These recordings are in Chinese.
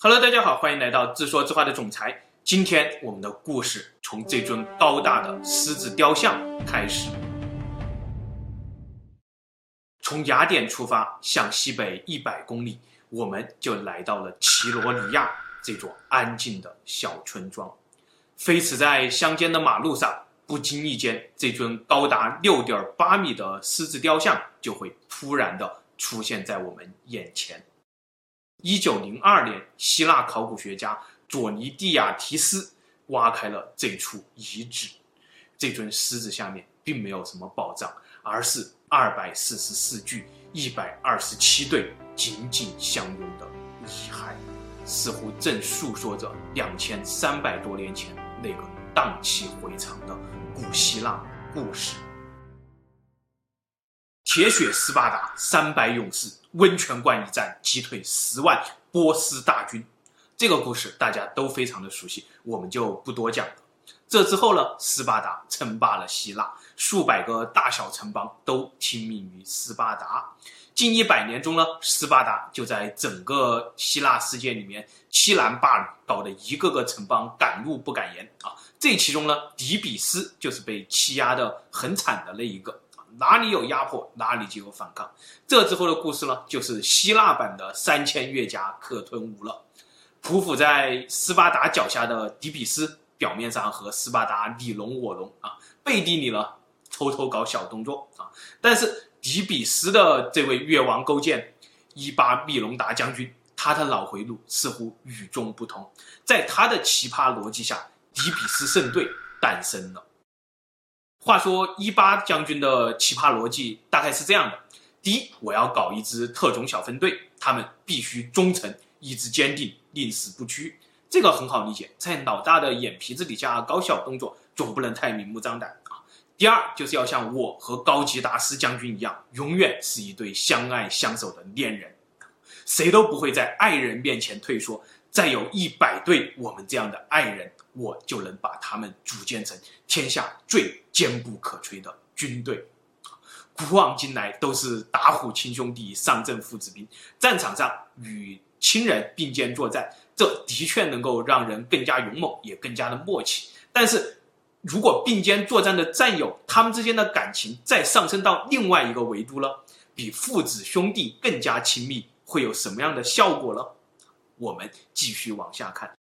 Hello，大家好，欢迎来到自说自话的总裁。今天我们的故事从这尊高大的狮子雕像开始。从雅典出发，向西北一百公里，我们就来到了奇罗尼亚这座安静的小村庄。飞驰在乡间的马路上，不经意间，这尊高达六点八米的狮子雕像就会突然的出现在我们眼前。一九零二年，希腊考古学家佐尼蒂亚提斯挖开了这处遗址。这尊狮子下面并没有什么宝藏，而是二百四十四具、一百二十七对紧紧相拥的遗骸，似乎正诉说着两千三百多年前那个荡气回肠的古希腊故事。铁血斯巴达三百勇士温泉关一战击退十万波斯大军，这个故事大家都非常的熟悉，我们就不多讲了。这之后呢，斯巴达称霸了希腊，数百个大小城邦都听命于斯巴达。近一百年中呢，斯巴达就在整个希腊世界里面欺男霸女，搞得一个个城邦敢怒不敢言啊。这其中呢，底比斯就是被欺压的很惨的那一个。哪里有压迫，哪里就有反抗。这之后的故事呢，就是希腊版的三千越甲可吞吴了。匍匐在斯巴达脚下的底比斯，表面上和斯巴达你侬我侬啊，背地里呢偷偷搞小动作啊。但是底比斯的这位越王勾践伊巴密隆达将军，他的脑回路似乎与众不同。在他的奇葩逻辑下，底比斯圣队诞生了。话说伊巴将军的奇葩逻辑大概是这样的：第一，我要搞一支特种小分队，他们必须忠诚、意志坚定、宁死不屈。这个很好理解，在老大的眼皮子底下搞小动作，总不能太明目张胆啊。第二，就是要像我和高吉达斯将军一样，永远是一对相爱相守的恋人，谁都不会在爱人面前退缩。再有一百对我们这样的爱人，我就能把他们组建成天下最坚不可摧的军队。古往今来都是打虎亲兄弟，上阵父子兵。战场上与亲人并肩作战，这的确能够让人更加勇猛，也更加的默契。但是，如果并肩作战的战友，他们之间的感情再上升到另外一个维度了，比父子兄弟更加亲密，会有什么样的效果呢？我们继续往下看，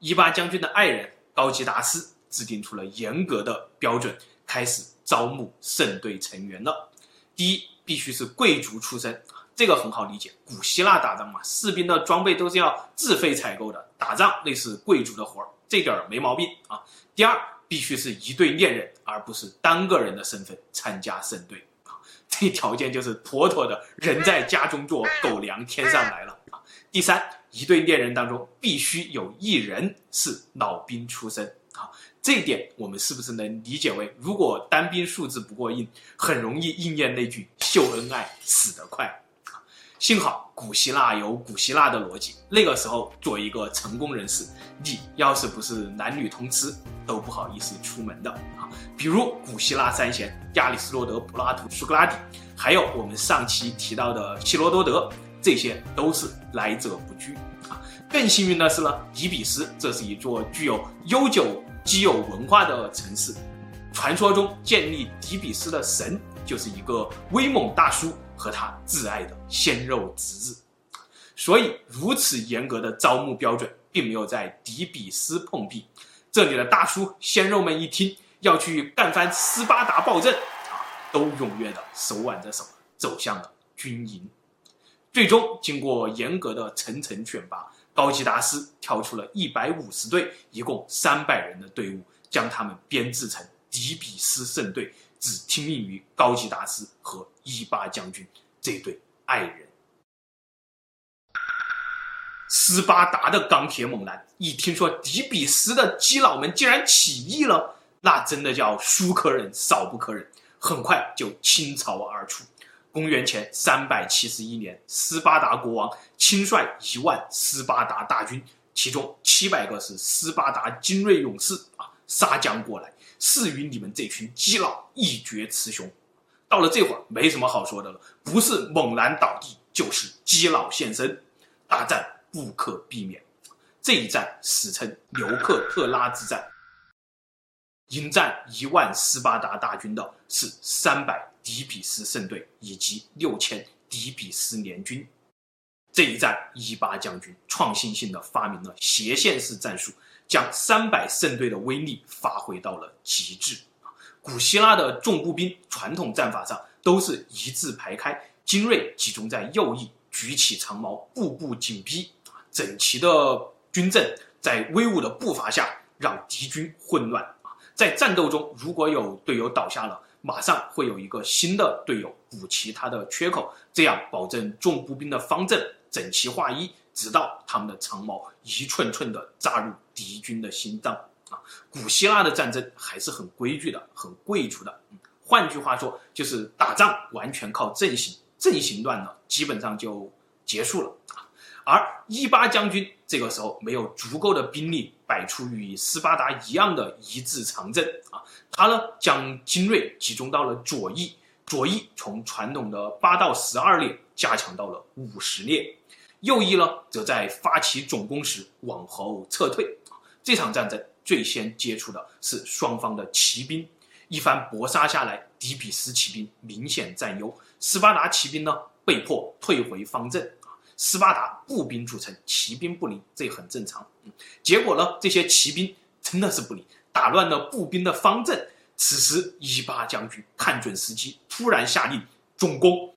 伊巴将军的爱人高吉达斯制定出了严格的标准，开始招募圣队成员了。第一，必须是贵族出身，这个很好理解。古希腊打仗嘛，士兵的装备都是要自费采购的，打仗类似贵族的活儿，这点儿没毛病啊。第二，必须是一对恋人，而不是单个人的身份参加圣队啊。这条件就是妥妥的人在家中坐，狗粮天上来了啊。第三，一对恋人当中必须有一人是老兵出身啊，这一点我们是不是能理解为，如果单兵素质不过硬，很容易应验那句“秀恩爱死得快”。幸好古希腊有古希腊的逻辑，那个时候做一个成功人士，你要是不是男女通吃，都不好意思出门的啊。比如古希腊三贤亚里士多德、柏拉图、苏格拉底，还有我们上期提到的希罗多德。这些都是来者不拒啊！更幸运的是呢，底比斯这是一座具有悠久基友文化的城市。传说中建立底比斯的神就是一个威猛大叔和他挚爱的鲜肉侄子。所以如此严格的招募标准，并没有在底比斯碰壁。这里的大叔鲜肉们一听要去干翻斯巴达暴政啊，都踊跃的手挽着手走向了军营。最终，经过严格的层层选拔，高吉达斯挑出了一百五十队，一共三百人的队伍，将他们编制成底比斯圣队，只听命于高吉达斯和伊巴将军这对爱人。斯巴达的钢铁猛男一听说迪比斯的基佬们竟然起义了，那真的叫书可忍，少不可忍，很快就倾巢而出。公元前三百七十一年，斯巴达国王亲率一万斯巴达大军，其中七百个是斯巴达精锐勇士啊，杀将过来，誓与你们这群基佬一决雌雄。到了这会儿，没什么好说的了，不是猛然倒地，就是基佬现身。大战不可避免。这一战史称留克特拉之战。迎战一万斯巴达大军的是三百底比斯胜队以及六千底比斯联军。这一战，伊巴将军创新性的发明了斜线式战术，将三百胜队的威力发挥到了极致。古希腊的重步兵传统战法上都是一字排开，精锐集中在右翼，举起长矛，步步紧逼，整齐的军阵在威武的步伐下让敌军混乱。在战斗中，如果有队友倒下了，马上会有一个新的队友补齐他的缺口，这样保证重步兵的方阵整齐划一，直到他们的长矛一寸寸地扎入敌军的心脏。啊，古希腊的战争还是很规矩的，很贵族的。换句话说，就是打仗完全靠阵型，阵型乱了，基本上就结束了。而伊巴将军这个时候没有足够的兵力摆出与斯巴达一样的一字长阵啊，他呢将精锐集中到了左翼，左翼从传统的八到十二列加强到了五十列，右翼呢则在发起总攻时往后撤退。这场战争最先接触的是双方的骑兵，一番搏杀下来，底比斯骑兵明显占优，斯巴达骑兵呢被迫退回方阵啊。斯巴达步兵组成，骑兵不离，这很正常。结果呢，这些骑兵真的是不离，打乱了步兵的方阵。此时，伊巴将军看准时机，突然下令总攻。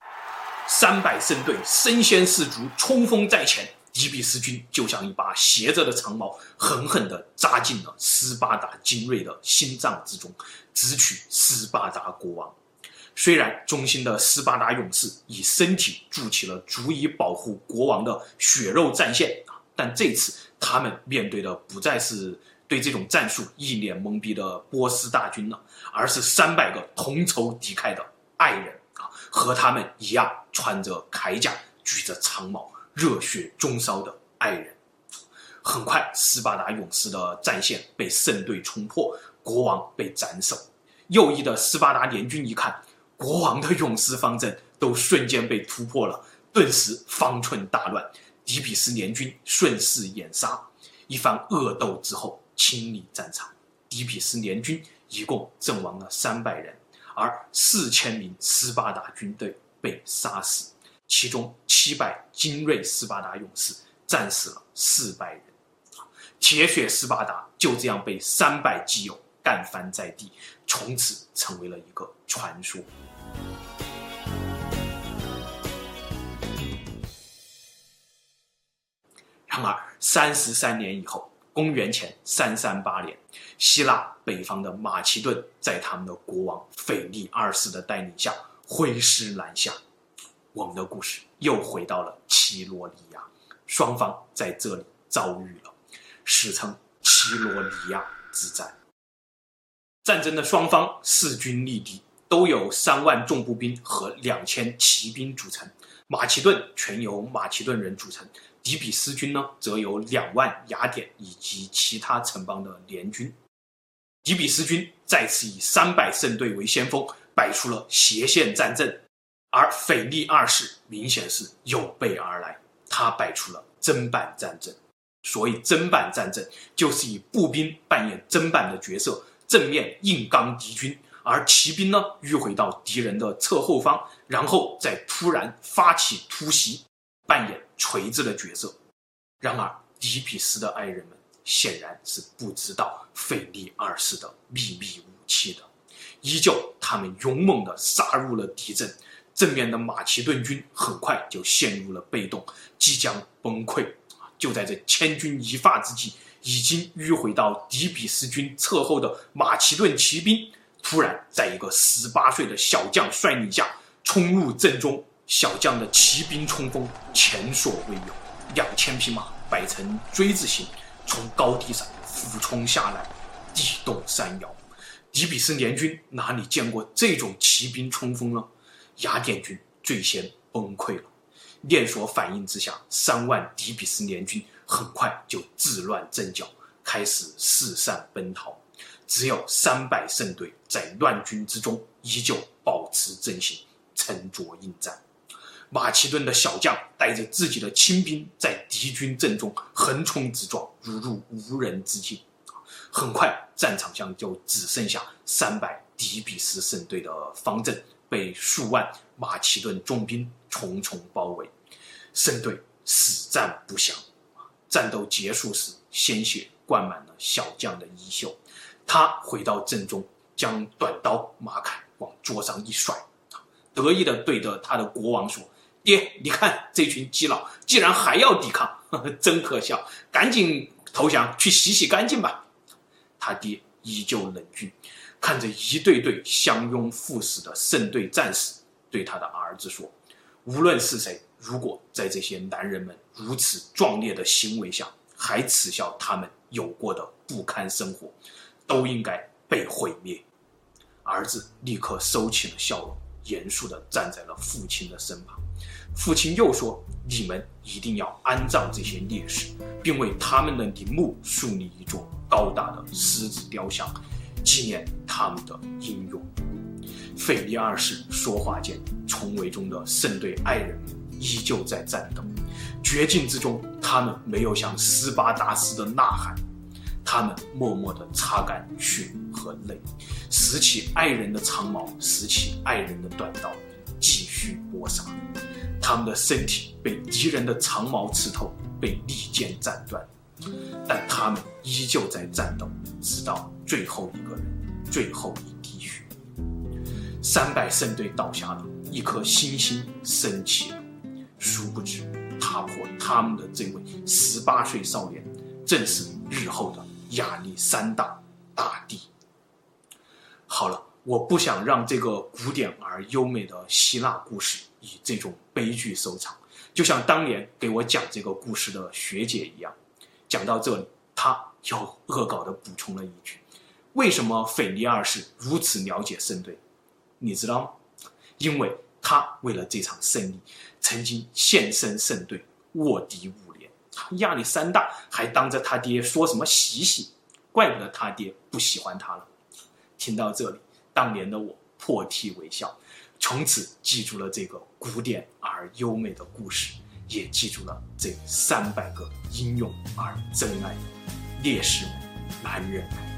三百胜队身先士卒，冲锋在前。底比斯军就像一把斜着的长矛，狠狠地扎进了斯巴达精锐的心脏之中，直取斯巴达国王。虽然忠心的斯巴达勇士以身体筑起了足以保护国王的血肉战线啊，但这次他们面对的不再是对这种战术一脸懵逼的波斯大军了，而是三百个同仇敌忾的爱人啊，和他们一样穿着铠甲、举着长矛、热血中烧的爱人。很快，斯巴达勇士的战线被圣队冲破，国王被斩首。右翼的斯巴达联军一看。国王的勇士方阵都瞬间被突破了，顿时方寸大乱。底比斯联军顺势掩杀，一番恶斗之后清理战场。底比斯联军一共阵亡了三百人，而四千名斯巴达军队被杀死，其中七百精锐斯巴达勇士战死了四百人。铁血斯巴达就这样被三百基友干翻在地，从此成为了一个传说。然而，三十三年以后，公元前三三八年，希腊北方的马其顿在他们的国王腓力二世的带领下挥师南下。我们的故事又回到了奇罗里亚，双方在这里遭遇了，史称奇罗里亚之战。战争的双方势均力敌，都有三万重步兵和两千骑兵组成。马其顿全由马其顿人组成。底比斯军呢，则有两万雅典以及其他城邦的联军。底比斯军再次以三百胜队为先锋，摆出了斜线战阵，而腓力二世明显是有备而来，他摆出了砧板战阵。所以，砧板战阵就是以步兵扮演砧板的角色，正面硬刚敌军，而骑兵呢，迂回到敌人的侧后方，然后再突然发起突袭，扮演锤子的角色，然而底比斯的爱人们显然是不知道费利二世的秘密武器的，依旧他们勇猛地杀入了敌阵，正面的马其顿军很快就陷入了被动，即将崩溃。就在这千钧一发之际，已经迂回到底比斯军侧后的马其顿骑兵，突然在一个十八岁的小将率领下冲入阵中。小将的骑兵冲锋前所未有，两千匹马摆成锥字形，从高地上俯冲下来，地动山摇。底比斯联军哪里见过这种骑兵冲锋呢？雅典军最先崩溃了。连锁反应之下，三万底比斯联军很快就自乱阵脚，开始四散奔逃。只有三百胜队在乱军之中依旧保持阵型，沉着应战。马其顿的小将带着自己的亲兵在敌军阵中横冲直撞，如入无人之境。很快，战场上就只剩下三百底比斯胜队的方阵被数万马其顿重兵重重包围，胜队死战不降。战斗结束时，鲜血灌满了小将的衣袖。他回到阵中，将短刀马铠往桌上一甩，得意地对着他的国王说：“爹，你看这群基佬，竟然还要抵抗，呵呵，真可笑！赶紧投降，去洗洗干净吧。”他爹依旧冷峻，看着一对对相拥赴死的圣队战士，对他的儿子说：“无论是谁，如果在这些男人们如此壮烈的行为下，还耻笑他们有过的不堪生活，都应该被毁灭。”儿子立刻收起了笑容，严肃地站在了父亲的身旁。父亲又说：“你们一定要安葬这些烈士，并为他们的陵墓树立一座。”高大的狮子雕像，纪念他们的英勇。费利二世说话间，重围中的圣队爱人们依旧在战斗。绝境之中，他们没有像斯巴达斯的呐喊，他们默默地擦干血和泪，拾起爱人的长矛，拾起爱人的短刀，继续搏杀。他们的身体被敌人的长矛刺透，被利剑斩断。但他们依旧在战斗，直到最后一个人，最后一滴血。三百圣队倒下了，一颗星星升起了。殊不知，踏破他们的这位十八岁少年，正是日后的亚历山大大帝。好了，我不想让这个古典而优美的希腊故事以这种悲剧收场，就像当年给我讲这个故事的学姐一样。讲到这里，他又恶搞地补充了一句：“为什么腓尼二世如此了解圣队？你知道吗？因为他为了这场胜利，曾经献身圣队，卧底五。亚历山大还当着他爹说什么洗洗，怪不得他爹不喜欢他了。”听到这里，当年的我破涕为笑，从此记住了这个古典而优美的故事。也记住了这三百个英勇而真爱的烈士们，男人们。